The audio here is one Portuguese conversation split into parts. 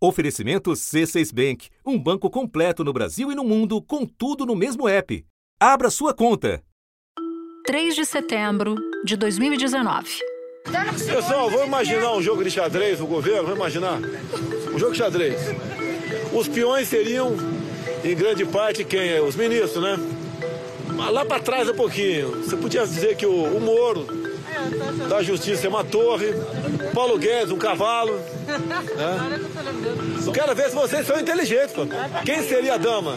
Oferecimento C6 Bank, um banco completo no Brasil e no mundo, com tudo no mesmo app. Abra sua conta. 3 de setembro de 2019. Pessoal, vamos imaginar um jogo de xadrez, o governo, vamos imaginar. Um jogo de xadrez. Os peões seriam, em grande parte, quem? Os ministros, né? Mas lá para trás um pouquinho. Você podia dizer que o, o Moro da Justiça é uma torre, Paulo Guedes um cavalo. Né? Eu quero ver se vocês são inteligentes, pô. Quem seria a dama?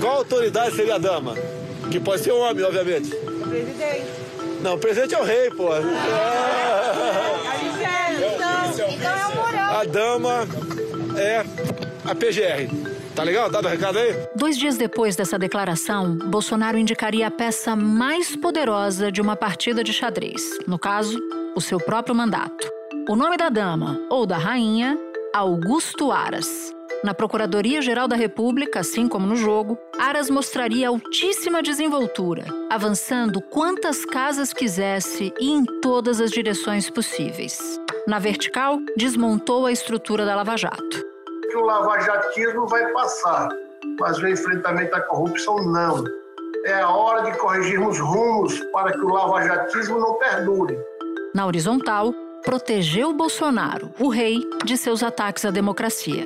Qual autoridade seria a dama? Que pode ser um homem, obviamente. O presidente. Não, o presidente é o rei, pô. Então, então é o moral. A dama é a PGR. Tá legal? Dado o recado aí? Dois dias depois dessa declaração, Bolsonaro indicaria a peça mais poderosa de uma partida de xadrez. No caso, o seu próprio mandato. O nome da dama ou da rainha, Augusto Aras. Na Procuradoria-Geral da República, assim como no jogo, Aras mostraria altíssima desenvoltura, avançando quantas casas quisesse e em todas as direções possíveis. Na vertical, desmontou a estrutura da Lava Jato. Que o lavajatismo vai passar, mas o enfrentamento à corrupção não. É a hora de corrigirmos rumos para que o lavajatismo não perdure. Na horizontal, protegeu Bolsonaro, o rei, de seus ataques à democracia.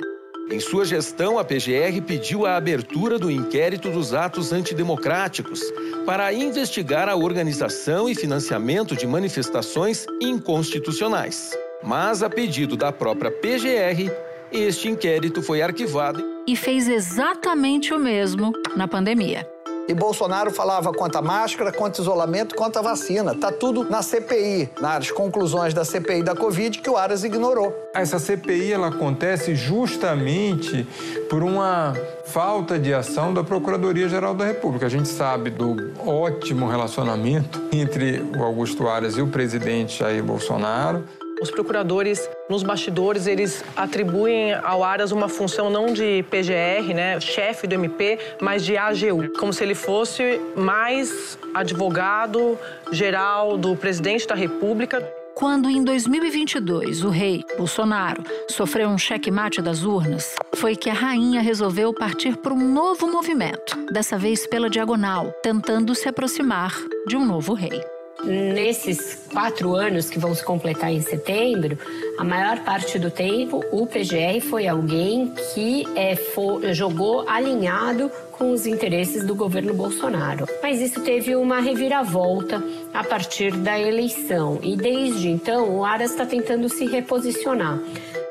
Em sua gestão, a PGR pediu a abertura do inquérito dos atos antidemocráticos para investigar a organização e financiamento de manifestações inconstitucionais. Mas, a pedido da própria PGR, este inquérito foi arquivado. E fez exatamente o mesmo na pandemia. E Bolsonaro falava quanto a máscara, quanto isolamento, quanto a vacina. Tá tudo na CPI, nas conclusões da CPI da Covid que o Aras ignorou. Essa CPI ela acontece justamente por uma falta de ação da Procuradoria-Geral da República. A gente sabe do ótimo relacionamento entre o Augusto Aras e o presidente Jair Bolsonaro. Os procuradores, nos bastidores, eles atribuem ao Aras uma função não de PGR, né, chefe do MP, mas de AGU, como se ele fosse mais advogado geral do presidente da República. Quando em 2022 o rei, Bolsonaro, sofreu um checkmate das urnas, foi que a rainha resolveu partir para um novo movimento, dessa vez pela diagonal, tentando se aproximar de um novo rei. Nesses quatro anos que vão se completar em setembro, a maior parte do tempo o PGR foi alguém que é, fo- jogou alinhado com os interesses do governo Bolsonaro. Mas isso teve uma reviravolta a partir da eleição e desde então o Aras está tentando se reposicionar.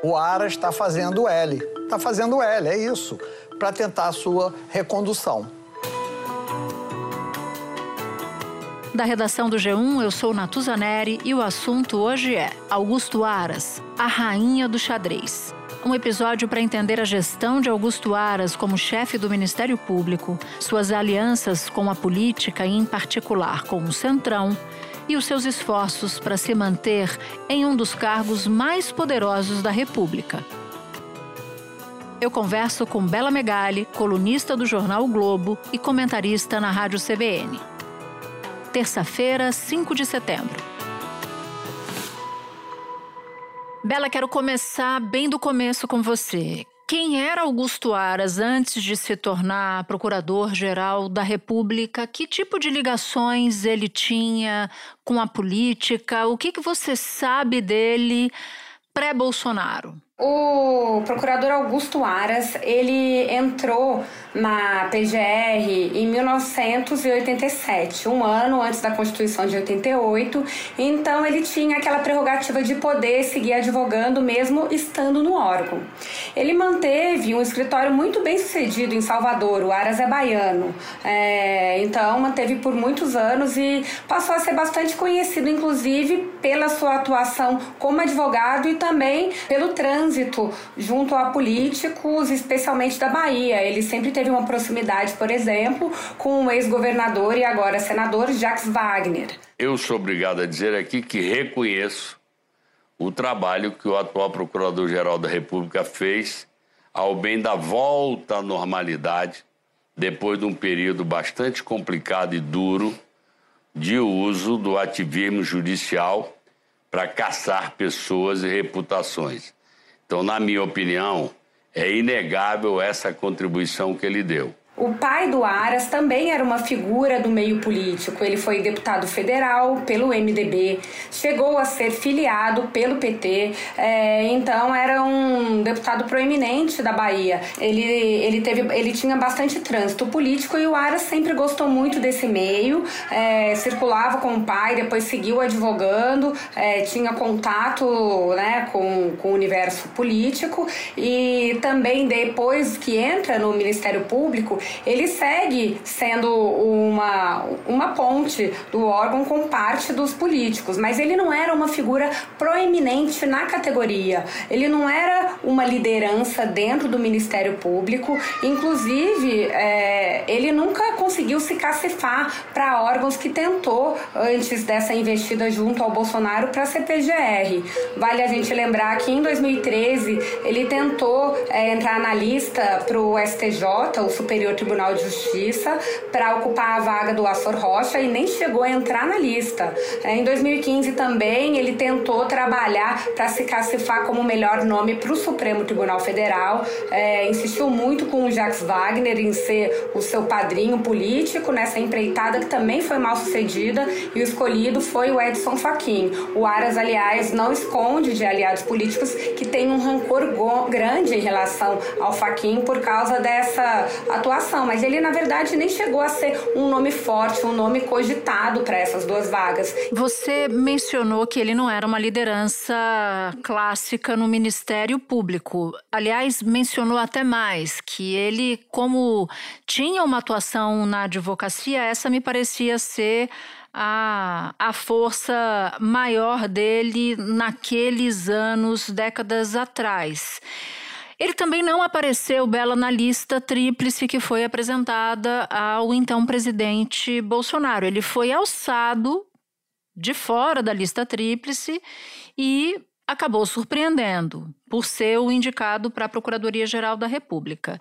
O Aras está fazendo L. Está fazendo L, é isso, para tentar a sua recondução. Da redação do G1, eu sou Natuza Neri e o assunto hoje é Augusto Aras, a rainha do xadrez. Um episódio para entender a gestão de Augusto Aras como chefe do Ministério Público, suas alianças com a política e, em particular, com o Centrão, e os seus esforços para se manter em um dos cargos mais poderosos da República. Eu converso com Bela Megali, colunista do jornal o Globo e comentarista na Rádio CBN terça-feira, 5 de setembro. Bela, quero começar bem do começo com você. Quem era Augusto Aras antes de se tornar procurador-geral da República? Que tipo de ligações ele tinha com a política? O que, que você sabe dele pré-Bolsonaro? O procurador Augusto Aras, ele entrou na PGR em 1987, um ano antes da Constituição de 88. Então ele tinha aquela prerrogativa de poder seguir advogando mesmo estando no órgão. Ele manteve um escritório muito bem sucedido em Salvador, o Aras é baiano. É, então manteve por muitos anos e passou a ser bastante conhecido, inclusive pela sua atuação como advogado e também pelo trânsito junto a políticos, especialmente da Bahia. Ele sempre teve uma proximidade, por exemplo, com o ex-governador e agora senador Jacques Wagner. Eu sou obrigado a dizer aqui que reconheço o trabalho que o atual Procurador-Geral da República fez ao bem da volta à normalidade, depois de um período bastante complicado e duro de uso do ativismo judicial para caçar pessoas e reputações. Então, na minha opinião, é inegável essa contribuição que ele deu. O pai do Aras também era uma figura do meio político. Ele foi deputado federal pelo MDB, chegou a ser filiado pelo PT, é, então era um deputado proeminente da Bahia. Ele, ele, teve, ele tinha bastante trânsito político e o Aras sempre gostou muito desse meio, é, circulava com o pai, depois seguiu advogando, é, tinha contato né, com, com o universo político e também depois que entra no Ministério Público, ele segue sendo uma, uma ponte do órgão com parte dos políticos, mas ele não era uma figura proeminente na categoria, ele não era uma liderança dentro do Ministério Público, inclusive é, ele nunca conseguiu se cacifar para órgãos que tentou antes dessa investida junto ao Bolsonaro para a CPGR. Vale a gente lembrar que em 2013 ele tentou é, entrar na lista para o STJ, o Superior Tribunal de Justiça para ocupar a vaga do Assor Rocha e nem chegou a entrar na lista. É, em 2015 também ele tentou trabalhar para se cacifar como o melhor nome para o Supremo Tribunal Federal, é, insistiu muito com o Jacques Wagner em ser o seu padrinho político nessa empreitada que também foi mal sucedida e o escolhido foi o Edson Fachin. O Aras, aliás, não esconde de aliados políticos que tem um rancor grande em relação ao Fachin por causa dessa atuação mas ele na verdade nem chegou a ser um nome forte, um nome cogitado para essas duas vagas. Você mencionou que ele não era uma liderança clássica no Ministério Público. Aliás, mencionou até mais que ele, como tinha uma atuação na advocacia, essa me parecia ser a, a força maior dele naqueles anos, décadas atrás. Ele também não apareceu, Bela, na lista tríplice que foi apresentada ao então presidente Bolsonaro. Ele foi alçado de fora da lista tríplice e acabou surpreendendo por ser o indicado para a Procuradoria-Geral da República.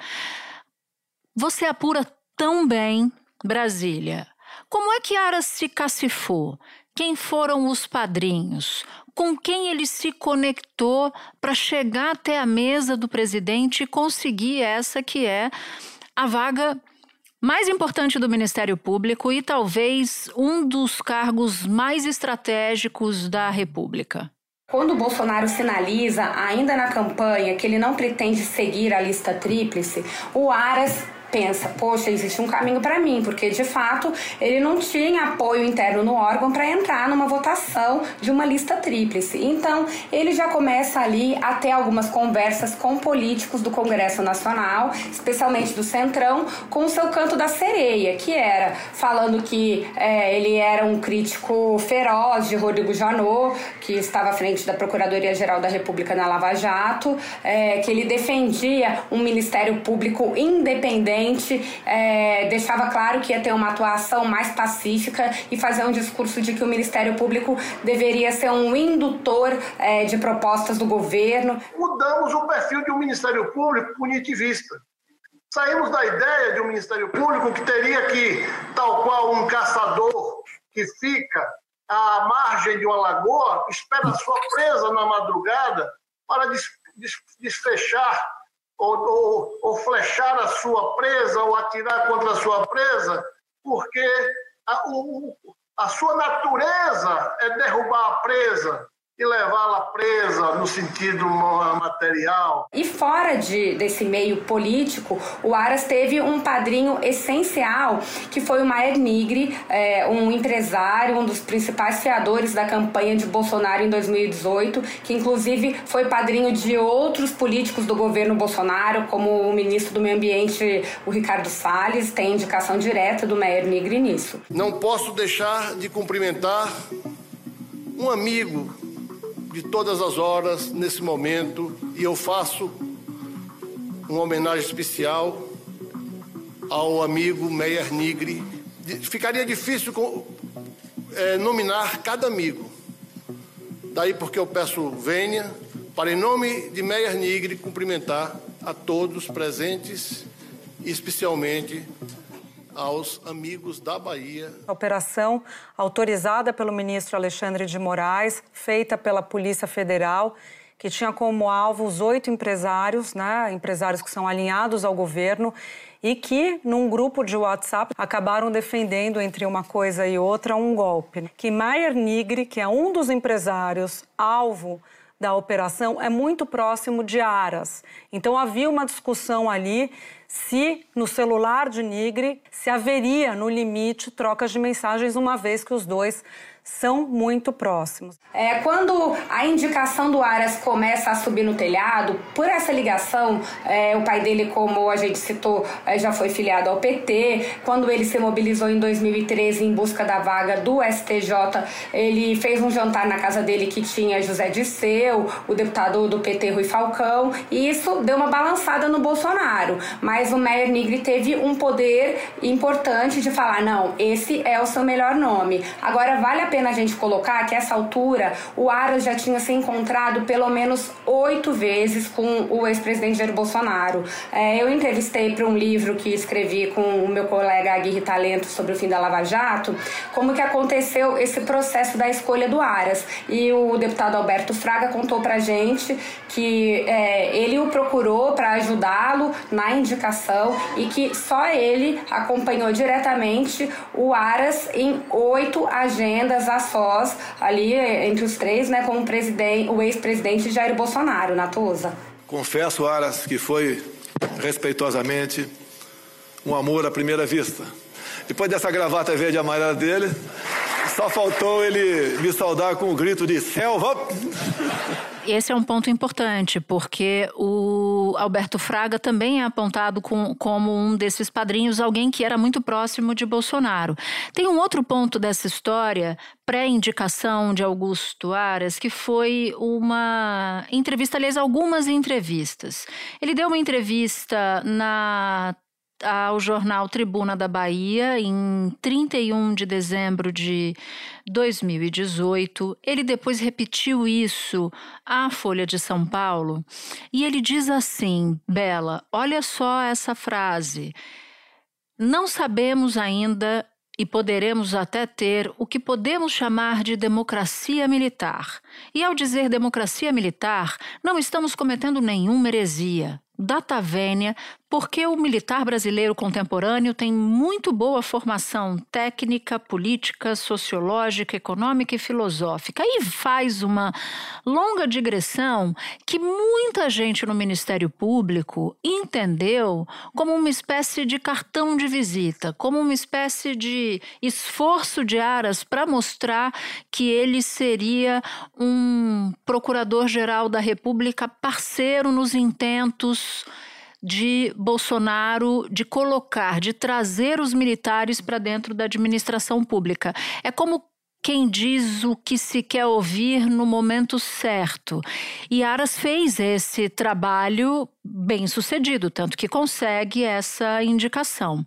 Você apura tão bem Brasília. Como é que Aras se cacifou? Quem foram os padrinhos? com quem ele se conectou para chegar até a mesa do presidente e conseguir essa que é a vaga mais importante do Ministério Público e talvez um dos cargos mais estratégicos da República. Quando Bolsonaro sinaliza, ainda na campanha, que ele não pretende seguir a lista tríplice, o Aras pensa, poxa, existe um caminho para mim, porque de fato ele não tinha apoio interno no órgão para entrar numa votação de uma lista tríplice. Então, ele já começa ali a ter algumas conversas com políticos do Congresso Nacional, especialmente do Centrão, com o seu canto da sereia, que era falando que é, ele era um crítico feroz de Rodrigo Janot, que estava à frente da Procuradoria-Geral da República na Lava Jato, é, que ele defendia um Ministério Público independente é, deixava claro que ia ter uma atuação mais pacífica e fazer um discurso de que o Ministério Público deveria ser um indutor é, de propostas do governo. Mudamos o perfil de um Ministério Público punitivista. Saímos da ideia de um Ministério Público que teria que, tal qual um caçador que fica à margem de uma lagoa, espera a sua presa na madrugada para desfechar ou, ou, ou flechar a sua presa ou atirar contra a sua presa, porque a, o, a sua natureza é derrubar a presa, e levá-la presa no sentido material. E fora de, desse meio político, o Aras teve um padrinho essencial, que foi o Maier Nigri, é, um empresário, um dos principais fiadores da campanha de Bolsonaro em 2018, que inclusive foi padrinho de outros políticos do governo Bolsonaro, como o ministro do Meio Ambiente, o Ricardo Salles, tem indicação direta do Maier Nigri nisso. Não posso deixar de cumprimentar um amigo de todas as horas nesse momento e eu faço uma homenagem especial ao amigo Meyer Nigri. Ficaria difícil é, nominar cada amigo. Daí porque eu peço venha para, em nome de Meyer Nigri, cumprimentar a todos presentes, especialmente aos amigos da Bahia. A operação autorizada pelo ministro Alexandre de Moraes, feita pela Polícia Federal que tinha como alvo os oito empresários, né, empresários que são alinhados ao governo e que, num grupo de WhatsApp, acabaram defendendo, entre uma coisa e outra, um golpe. Que Maier Nigri, que é um dos empresários alvo da operação, é muito próximo de Aras. Então havia uma discussão ali se no celular de Nigri se haveria no limite trocas de mensagens, uma vez que os dois são muito próximos. É, quando a indicação do Aras começa a subir no telhado, por essa ligação, é, o pai dele, como a gente citou, é, já foi filiado ao PT. Quando ele se mobilizou em 2013 em busca da vaga do STJ, ele fez um jantar na casa dele que tinha José Disseu, o deputado do PT Rui Falcão, e isso deu uma balançada no Bolsonaro. Mas o Meyer Nigri teve um poder importante de falar: não, esse é o seu melhor nome. Agora vale a pena a gente colocar que, essa altura, o Aras já tinha se encontrado pelo menos oito vezes com o ex-presidente Jair Bolsonaro. É, eu entrevistei para um livro que escrevi com o meu colega Aguirre Talento sobre o fim da Lava Jato, como que aconteceu esse processo da escolha do Aras. E o deputado Alberto Fraga contou para gente que é, ele o procurou para ajudá-lo na indicação e que só ele acompanhou diretamente o Aras em oito agendas a sós ali entre os três, né, com o, presidente, o ex-presidente Jair Bolsonaro, Natuza. Confesso, Aras, que foi respeitosamente um amor à primeira vista. Depois dessa gravata verde amarela dele, só faltou ele me saudar com o um grito de selva. Esse é um ponto importante, porque o Alberto Fraga também é apontado com, como um desses padrinhos, alguém que era muito próximo de Bolsonaro. Tem um outro ponto dessa história, pré-indicação de Augusto Aras, que foi uma entrevista, aliás, algumas entrevistas. Ele deu uma entrevista na ao jornal Tribuna da Bahia em 31 de dezembro de 2018. Ele depois repetiu isso à Folha de São Paulo e ele diz assim: Bela, olha só essa frase. Não sabemos ainda e poderemos até ter o que podemos chamar de democracia militar. E ao dizer democracia militar, não estamos cometendo nenhuma heresia. Data vênia porque o militar brasileiro contemporâneo tem muito boa formação técnica, política, sociológica, econômica e filosófica. E faz uma longa digressão que muita gente no Ministério Público entendeu como uma espécie de cartão de visita, como uma espécie de esforço de aras para mostrar que ele seria um procurador-geral da República parceiro nos intentos de Bolsonaro de colocar, de trazer os militares para dentro da administração pública. É como quem diz o que se quer ouvir no momento certo. E Aras fez esse trabalho bem sucedido, tanto que consegue essa indicação.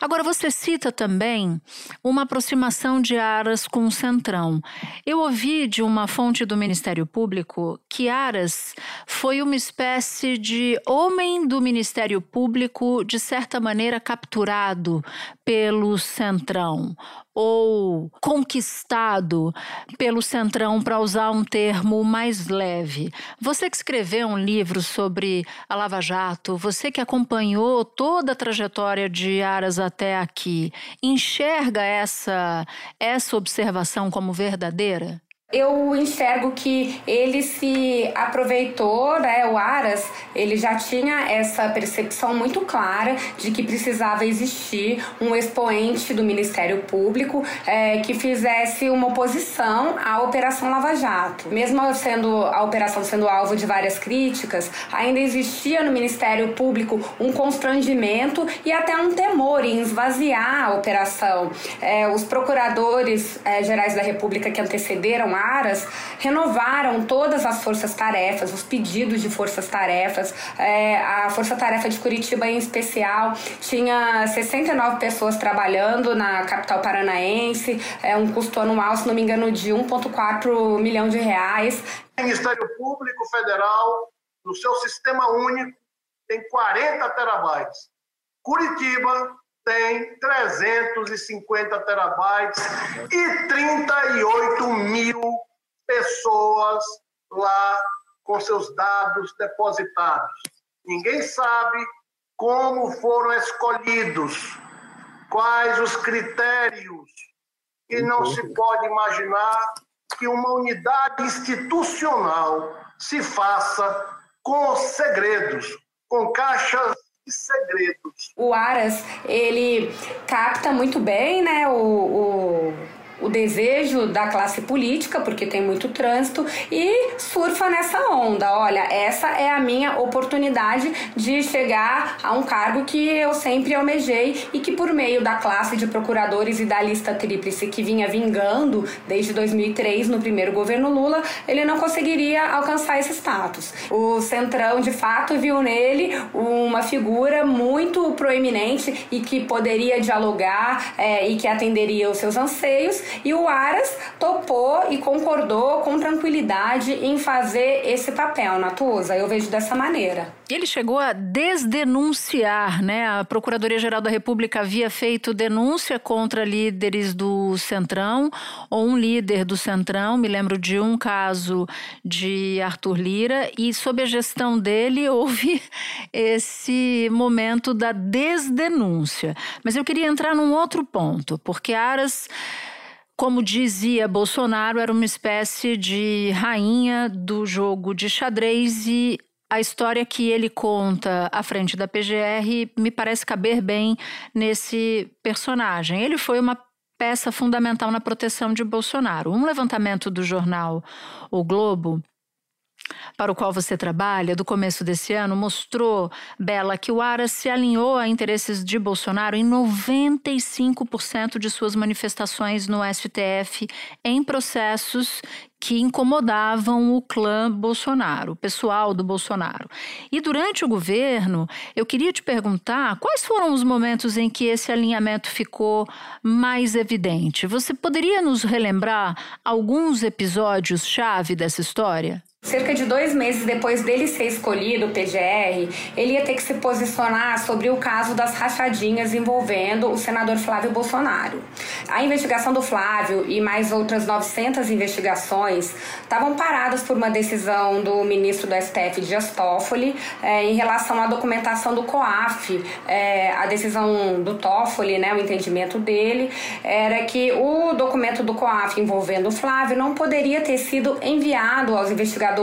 Agora, você cita também uma aproximação de Aras com o Centrão. Eu ouvi de uma fonte do Ministério Público que Aras foi uma espécie de homem do Ministério Público, de certa maneira capturado pelo Centrão ou conquistado pelo Centrão, para usar um termo mais leve. Você que escreveu um livro sobre a Lava Jato, você que acompanhou toda a trajetória de Aras até aqui, enxerga essa, essa observação como verdadeira? Eu enxergo que ele se aproveitou, né? O Aras, ele já tinha essa percepção muito clara de que precisava existir um expoente do Ministério Público é, que fizesse uma oposição à Operação Lava Jato. Mesmo sendo a operação sendo alvo de várias críticas, ainda existia no Ministério Público um constrangimento e até um temor em esvaziar a operação. É, os procuradores é, gerais da República que antecederam Aras renovaram todas as forças-tarefas, os pedidos de forças-tarefas. É, a Força-Tarefa de Curitiba, em especial, tinha 69 pessoas trabalhando na capital paranaense, é um custo anual, se não me engano, de 1,4 milhão de reais. O Ministério Público Federal, no seu sistema único, tem 40 terabytes. Curitiba tem 350 terabytes e 38 mil pessoas lá com seus dados depositados. Ninguém sabe como foram escolhidos, quais os critérios, e não se pode imaginar que uma unidade institucional se faça com segredos, com caixas de segredos. O Aras, ele capta muito bem né, o, o o desejo da classe política, porque tem muito trânsito, e surfa nessa onda. Olha, essa é a minha oportunidade de chegar a um cargo que eu sempre almejei e que, por meio da classe de procuradores e da lista tríplice que vinha vingando desde 2003, no primeiro governo Lula, ele não conseguiria alcançar esse status. O Centrão, de fato, viu nele uma figura muito proeminente e que poderia dialogar é, e que atenderia os seus anseios e o Aras topou e concordou com tranquilidade em fazer esse papel, Natuza. Eu vejo dessa maneira. Ele chegou a desdenunciar, né? A Procuradoria-Geral da República havia feito denúncia contra líderes do Centrão ou um líder do Centrão. Me lembro de um caso de Arthur Lira e sob a gestão dele houve esse momento da desdenúncia. Mas eu queria entrar num outro ponto, porque Aras como dizia Bolsonaro, era uma espécie de rainha do jogo de xadrez e a história que ele conta à frente da PGR me parece caber bem nesse personagem. Ele foi uma peça fundamental na proteção de Bolsonaro. Um levantamento do jornal O Globo para o qual você trabalha, do começo desse ano, mostrou, Bela, que o Aras se alinhou a interesses de Bolsonaro em 95% de suas manifestações no STF em processos que incomodavam o clã Bolsonaro, o pessoal do Bolsonaro. E durante o governo, eu queria te perguntar quais foram os momentos em que esse alinhamento ficou mais evidente. Você poderia nos relembrar alguns episódios-chave dessa história? Cerca de dois meses depois dele ser escolhido, o PGR, ele ia ter que se posicionar sobre o caso das rachadinhas envolvendo o senador Flávio Bolsonaro. A investigação do Flávio e mais outras 900 investigações estavam paradas por uma decisão do ministro do STF, Dias Toffoli, eh, em relação à documentação do COAF. Eh, a decisão do Toffoli, né, o entendimento dele, era que o documento do COAF envolvendo o Flávio não poderia ter sido enviado aos investigadores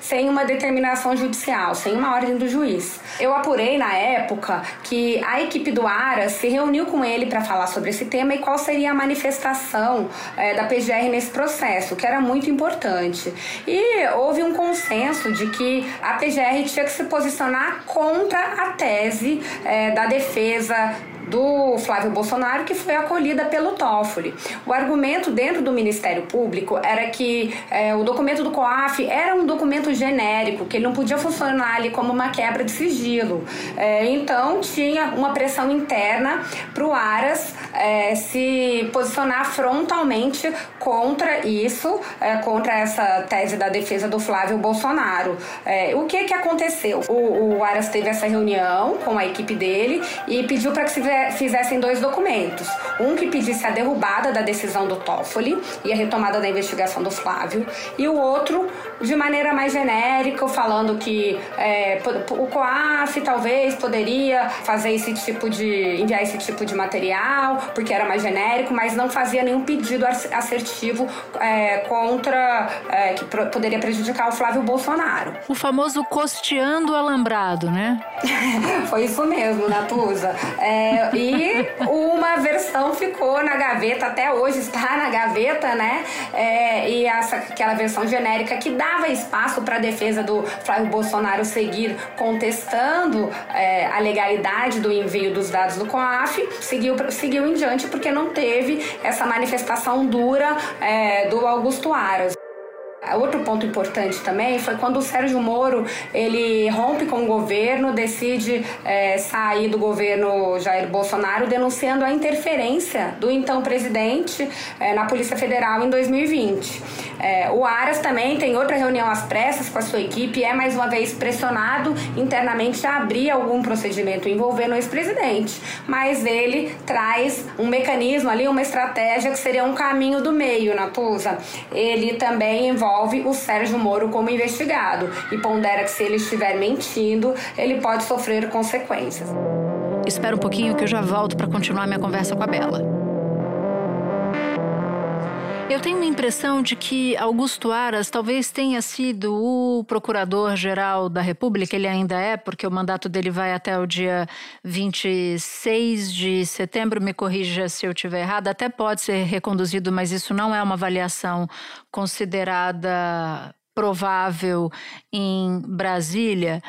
sem uma determinação judicial, sem uma ordem do juiz. Eu apurei na época que a equipe do Aras se reuniu com ele para falar sobre esse tema e qual seria a manifestação é, da PGR nesse processo, que era muito importante. E houve um consenso de que a PGR tinha que se posicionar contra a tese é, da defesa do Flávio Bolsonaro, que foi acolhida pelo Toffoli. O argumento dentro do Ministério Público era que é, o documento do COAF era um documento genérico, que ele não podia funcionar ali como uma quebra de sigilo. É, então, tinha uma pressão interna para o Aras é, se posicionar frontalmente contra isso, é, contra essa tese da defesa do Flávio Bolsonaro. É, o que, que aconteceu? O, o Aras teve essa reunião com a equipe dele e pediu para que se fizessem dois documentos. Um que pedisse a derrubada da decisão do Toffoli e a retomada da investigação do Flávio, e o outro de maneira mais genérica, falando que é, o COAF talvez poderia fazer esse tipo de. enviar esse tipo de material, porque era mais genérico, mas não fazia nenhum pedido assertivo é, contra. É, que poderia prejudicar o Flávio Bolsonaro. O famoso costeando alambrado, né? Foi isso mesmo, Natuza. É, e uma versão ficou na gaveta, até hoje está na gaveta, né? É, e essa, aquela versão genérica que dava espaço para a defesa do Flávio Bolsonaro seguir contestando é, a legalidade do envio dos dados do COAF, seguiu, seguiu em diante porque não teve essa manifestação dura é, do Augusto Aras. Outro ponto importante também foi quando o Sérgio Moro ele rompe com o governo, decide é, sair do governo Jair Bolsonaro, denunciando a interferência do então presidente é, na Polícia Federal em 2020. É, o Aras também tem outra reunião às pressas com a sua equipe e é mais uma vez pressionado internamente a abrir algum procedimento envolvendo o ex-presidente. Mas ele traz um mecanismo ali, uma estratégia que seria um caminho do meio, Natuza. Ele também envolve envolve o Sérgio Moro como investigado e pondera que se ele estiver mentindo, ele pode sofrer consequências. Espera um pouquinho que eu já volto para continuar minha conversa com a Bela. Eu tenho uma impressão de que Augusto Aras talvez tenha sido o procurador-geral da República, ele ainda é, porque o mandato dele vai até o dia 26 de setembro, me corrija se eu estiver errado, até pode ser reconduzido, mas isso não é uma avaliação considerada provável em Brasília.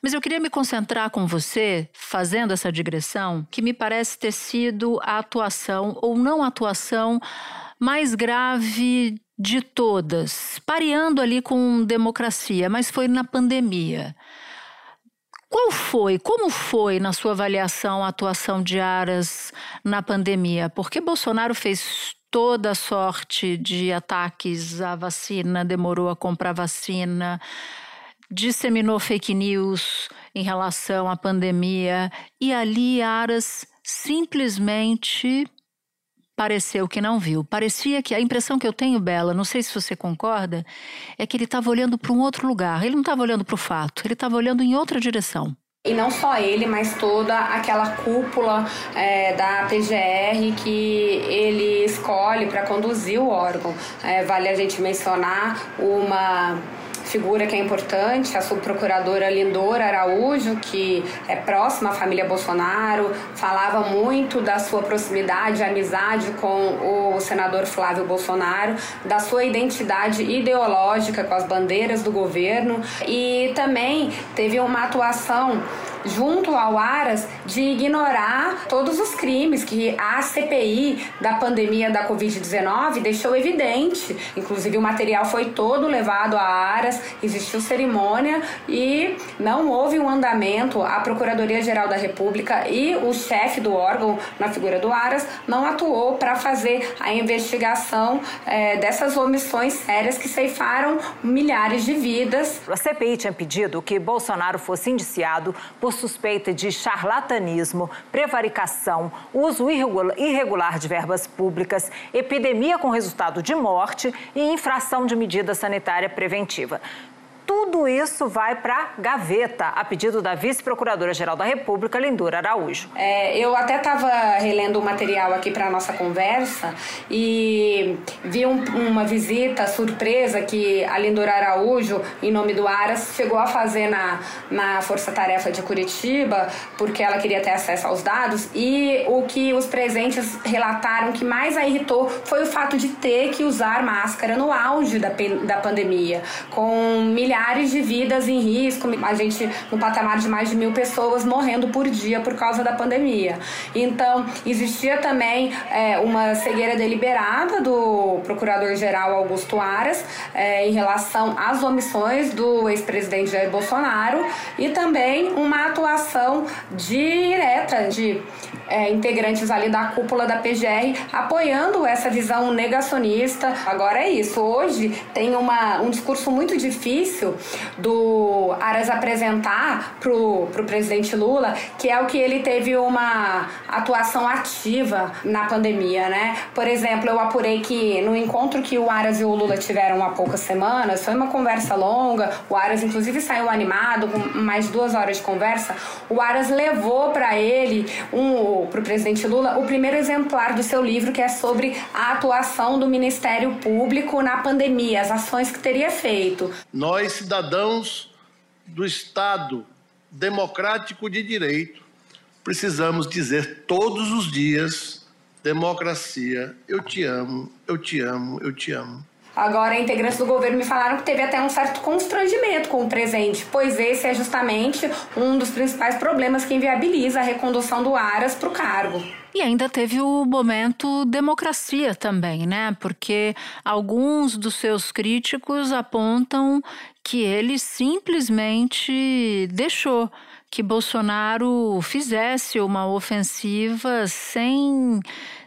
Mas eu queria me concentrar com você, fazendo essa digressão, que me parece ter sido a atuação ou não atuação mais grave de todas, pareando ali com democracia, mas foi na pandemia. Qual foi, como foi, na sua avaliação, a atuação de Aras na pandemia? Porque Bolsonaro fez toda sorte de ataques à vacina, demorou a comprar vacina, disseminou fake news em relação à pandemia, e ali Aras simplesmente pareceu que não viu. Parecia que a impressão que eu tenho, Bela, não sei se você concorda, é que ele estava olhando para um outro lugar. Ele não estava olhando para o fato, ele estava olhando em outra direção. E não só ele, mas toda aquela cúpula é, da PGR que ele escolhe para conduzir o órgão. É, vale a gente mencionar uma figura que é importante, a subprocuradora Lindora Araújo, que é próxima à família Bolsonaro, falava muito da sua proximidade, amizade com o senador Flávio Bolsonaro, da sua identidade ideológica com as bandeiras do governo e também teve uma atuação junto ao Aras de ignorar todos os crimes que a CPI da pandemia da Covid-19 deixou evidente. Inclusive, o material foi todo levado a Aras, existiu cerimônia e não houve um andamento. A Procuradoria-Geral da República e o chefe do órgão, na figura do Aras, não atuou para fazer a investigação é, dessas omissões sérias que ceifaram milhares de vidas. A CPI tinha pedido que Bolsonaro fosse indiciado por suspeita de charlatanismo, prevaricação, uso irregular de verbas públicas, epidemia com resultado de morte e infração de medida sanitária preventiva tudo isso vai para gaveta, a pedido da vice-procuradora-geral da República, Lindora Araújo. É, eu até estava relendo o material aqui para nossa conversa e vi um, uma visita surpresa que a Lindora Araújo, em nome do Aras, chegou a fazer na, na Força Tarefa de Curitiba, porque ela queria ter acesso aos dados, e o que os presentes relataram que mais a irritou foi o fato de ter que usar máscara no auge da, da pandemia, com milhares milhares de vidas em risco, a gente no patamar de mais de mil pessoas morrendo por dia por causa da pandemia. Então, existia também é, uma cegueira deliberada do Procurador-Geral Augusto Aras é, em relação às omissões do ex-presidente Jair Bolsonaro e também uma atuação direta de é, integrantes ali da cúpula da PGR apoiando essa visão negacionista. Agora é isso. Hoje tem uma, um discurso muito difícil difícil do Aras apresentar pro, pro presidente Lula, que é o que ele teve uma atuação ativa na pandemia, né? Por exemplo, eu apurei que no encontro que o Aras e o Lula tiveram há poucas semanas, foi uma conversa longa, o Aras inclusive saiu animado, com mais duas horas de conversa, o Aras levou para ele, um, pro presidente Lula, o primeiro exemplar do seu livro, que é sobre a atuação do Ministério Público na pandemia, as ações que teria feito. Nós cidadãos do Estado democrático de direito, precisamos dizer todos os dias: democracia, eu te amo, eu te amo, eu te amo. Agora, integrantes do governo me falaram que teve até um certo constrangimento com o presente, pois esse é justamente um dos principais problemas que inviabiliza a recondução do Aras para o cargo. E ainda teve o momento democracia também, né? Porque alguns dos seus críticos apontam que ele simplesmente deixou que Bolsonaro fizesse uma ofensiva sem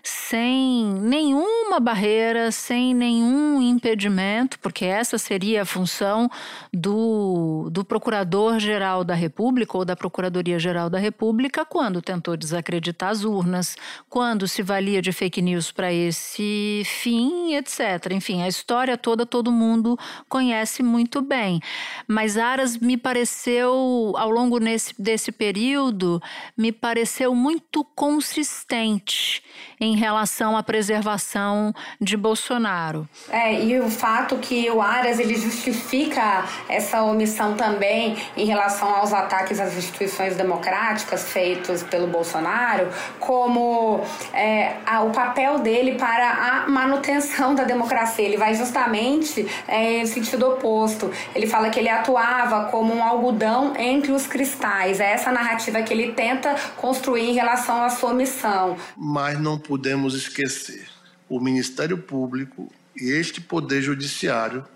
sem nenhuma barreira, sem nenhum impedimento, porque essa seria a função do, do Procurador-Geral da República ou da Procuradoria-Geral da República quando tentou desacreditar as urnas, quando se valia de fake news para esse fim, etc. Enfim, a história toda todo mundo conhece muito bem. Mas Aras me pareceu, ao longo nesse, desse período, me pareceu muito consistente em relação à preservação de Bolsonaro. É, e o fato que o Aras ele justifica essa omissão também em relação aos ataques às instituições democráticas feitos pelo Bolsonaro, como é, a, o papel dele para a manutenção da democracia. Ele vai justamente é, em sentido oposto. Ele fala que ele atuava como um algodão entre os cristais. É essa narrativa que ele tenta construir em relação à sua missão. Mas não podemos esquecer o Ministério Público e este Poder Judiciário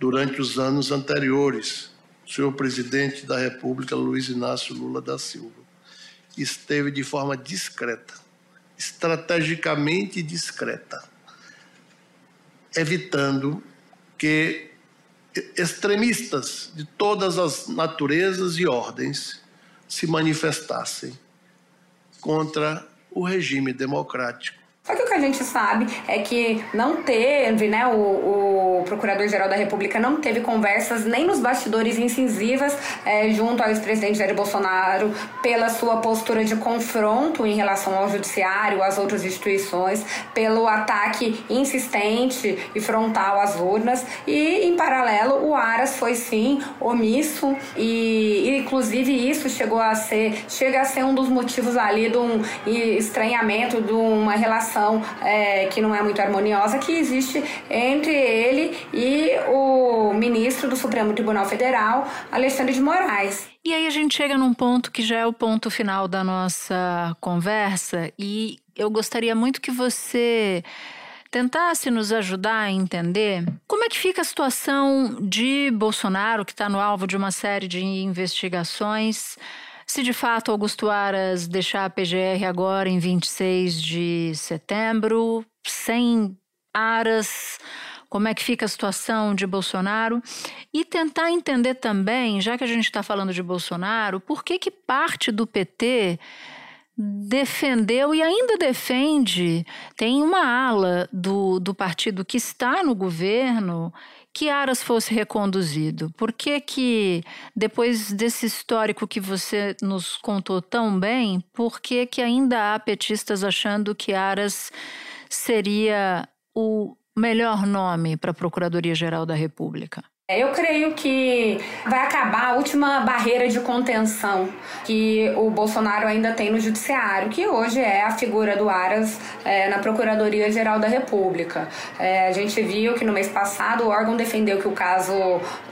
durante os anos anteriores. Senhor presidente da República, Luiz Inácio Lula da Silva, esteve de forma discreta, estrategicamente discreta, evitando que extremistas de todas as naturezas e ordens se manifestassem contra o regime democrático. Só que o que a gente sabe é que não teve, né, o, o Procurador-Geral da República não teve conversas nem nos bastidores incisivas é, junto ao ex-presidente Jair Bolsonaro pela sua postura de confronto em relação ao judiciário, às outras instituições, pelo ataque insistente e frontal às urnas. E, em paralelo, o Aras foi sim omisso e, inclusive, isso chegou a ser, chega a ser um dos motivos ali de um estranhamento, de uma relação é, que não é muito harmoniosa que existe entre ele e o ministro do Supremo Tribunal Federal, Alexandre de Moraes. E aí a gente chega num ponto que já é o ponto final da nossa conversa e eu gostaria muito que você tentasse nos ajudar a entender como é que fica a situação de Bolsonaro, que está no alvo de uma série de investigações se de fato Augusto Aras deixar a PGR agora em 26 de setembro, sem Aras, como é que fica a situação de Bolsonaro e tentar entender também, já que a gente está falando de Bolsonaro, por que que parte do PT defendeu e ainda defende, tem uma ala do, do partido que está no governo que Aras fosse reconduzido? Por que que, depois desse histórico que você nos contou tão bem, por que que ainda há petistas achando que Aras seria o melhor nome para a Procuradoria-Geral da República? É, eu creio que vai acabar a última barreira de contenção que o Bolsonaro ainda tem no judiciário, que hoje é a figura do Aras é, na Procuradoria-Geral da República. É, a gente viu que no mês passado o órgão defendeu que o caso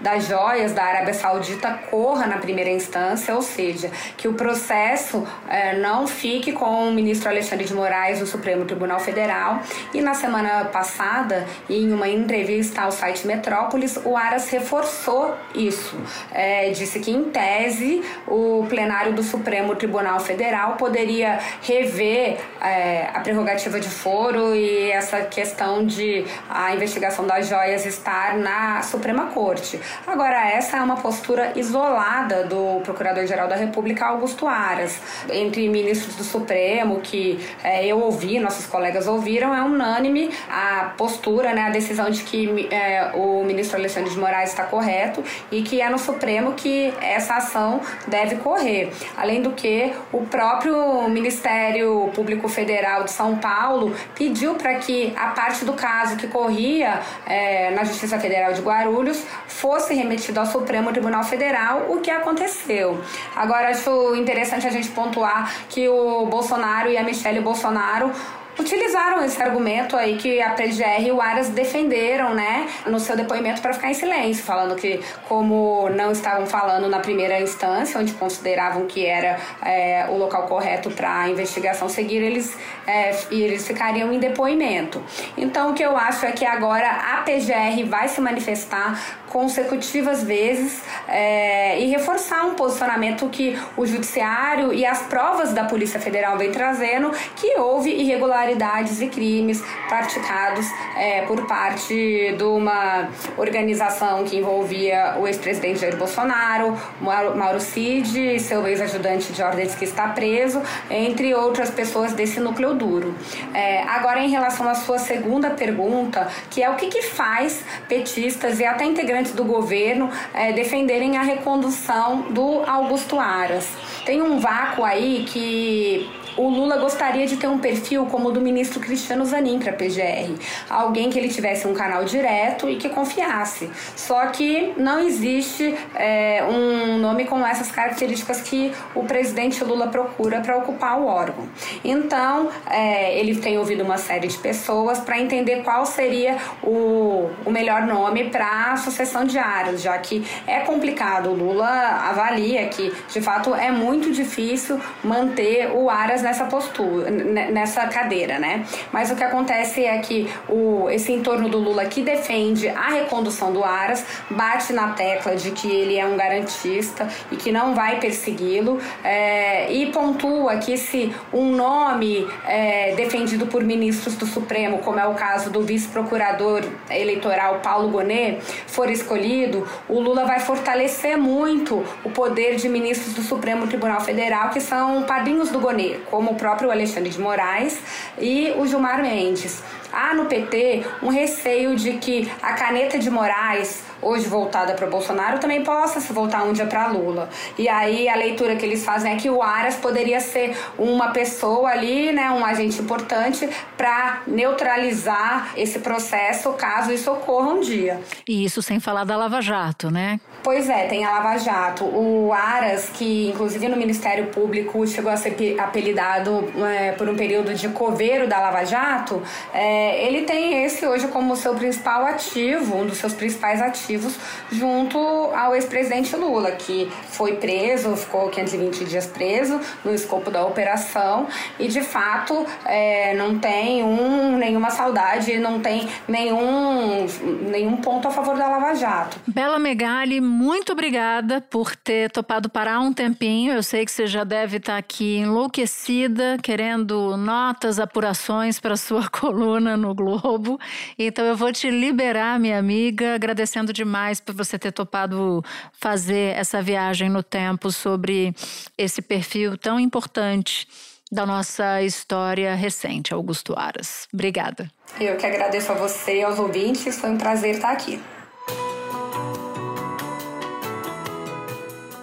das joias da Arábia Saudita corra na primeira instância, ou seja, que o processo é, não fique com o ministro Alexandre de Moraes do Supremo Tribunal Federal. E na semana passada, em uma entrevista ao site Metrópolis, o Aras reforçou isso. É, disse que, em tese, o plenário do Supremo Tribunal Federal poderia rever é, a prerrogativa de foro e essa questão de a investigação das joias estar na Suprema Corte. Agora, essa é uma postura isolada do Procurador-Geral da República, Augusto Aras. Entre ministros do Supremo, que é, eu ouvi, nossos colegas ouviram, é unânime a postura, né, a decisão de que é, o ministro Alexandre de Moraes Moraes está correto e que é no Supremo que essa ação deve correr. Além do que, o próprio Ministério Público Federal de São Paulo pediu para que a parte do caso que corria é, na Justiça Federal de Guarulhos fosse remetida ao Supremo Tribunal Federal, o que aconteceu. Agora, acho interessante a gente pontuar que o Bolsonaro e a Michelle Bolsonaro utilizaram esse argumento aí que a PGR e o Aras defenderam, né, no seu depoimento para ficar em silêncio, falando que como não estavam falando na primeira instância, onde consideravam que era é, o local correto para a investigação seguir, eles, é, eles ficariam em depoimento. Então, o que eu acho é que agora a PGR vai se manifestar consecutivas vezes é, e reforçar um posicionamento que o Judiciário e as provas da Polícia Federal vem trazendo que houve irregularidades e crimes praticados é, por parte de uma organização que envolvia o ex-presidente Jair Bolsonaro, Mauro Cid, seu ex-ajudante de ordens que está preso, entre outras pessoas desse núcleo duro. É, agora, em relação à sua segunda pergunta, que é o que, que faz petistas e até integrantes do governo é, defenderem a recondução do Augusto Aras. Tem um vácuo aí que o Lula gostaria de ter um perfil como o do ministro Cristiano Zanin para a PGR, alguém que ele tivesse um canal direto e que confiasse. Só que não existe é, um nome com essas características que o presidente Lula procura para ocupar o órgão. Então, é, ele tem ouvido uma série de pessoas para entender qual seria o, o melhor nome para a sucessão de áreas, já que é complicado. O Lula avalia que, de fato, é muito difícil manter o Aras nessa postura, nessa cadeira, né? Mas o que acontece é que o, esse entorno do Lula que defende a recondução do Aras bate na tecla de que ele é um garantista e que não vai persegui-lo é, e pontua que se um nome é, defendido por ministros do Supremo, como é o caso do vice-procurador eleitoral Paulo Gonet, for escolhido, o Lula vai fortalecer muito o poder de ministros do Supremo Tribunal Federal que são padrinhos do Gonet, como o próprio Alexandre de Moraes e o Gilmar Mendes. Há no PT um receio de que a caneta de Moraes hoje voltada para Bolsonaro, também possa se voltar um dia para Lula. E aí a leitura que eles fazem é que o Aras poderia ser uma pessoa ali, né, um agente importante para neutralizar esse processo caso isso ocorra um dia. E isso sem falar da Lava Jato, né? Pois é, tem a Lava Jato. O Aras, que inclusive no Ministério Público chegou a ser apelidado é, por um período de coveiro da Lava Jato, é, ele tem esse hoje como seu principal ativo, um dos seus principais ativos junto ao ex-presidente Lula, que foi preso, ficou 520 dias preso no escopo da operação e de fato é, não tem um, nenhuma saudade, não tem nenhum, nenhum ponto a favor da Lava Jato. Bela Megali, muito obrigada por ter topado parar um tempinho. Eu sei que você já deve estar aqui enlouquecida, querendo notas, apurações para sua coluna no Globo. Então eu vou te liberar, minha amiga, agradecendo demais por você ter topado fazer essa viagem no tempo sobre esse perfil tão importante da nossa história recente, Augusto Aras. Obrigada. Eu que agradeço a você e aos ouvintes, foi um prazer estar aqui.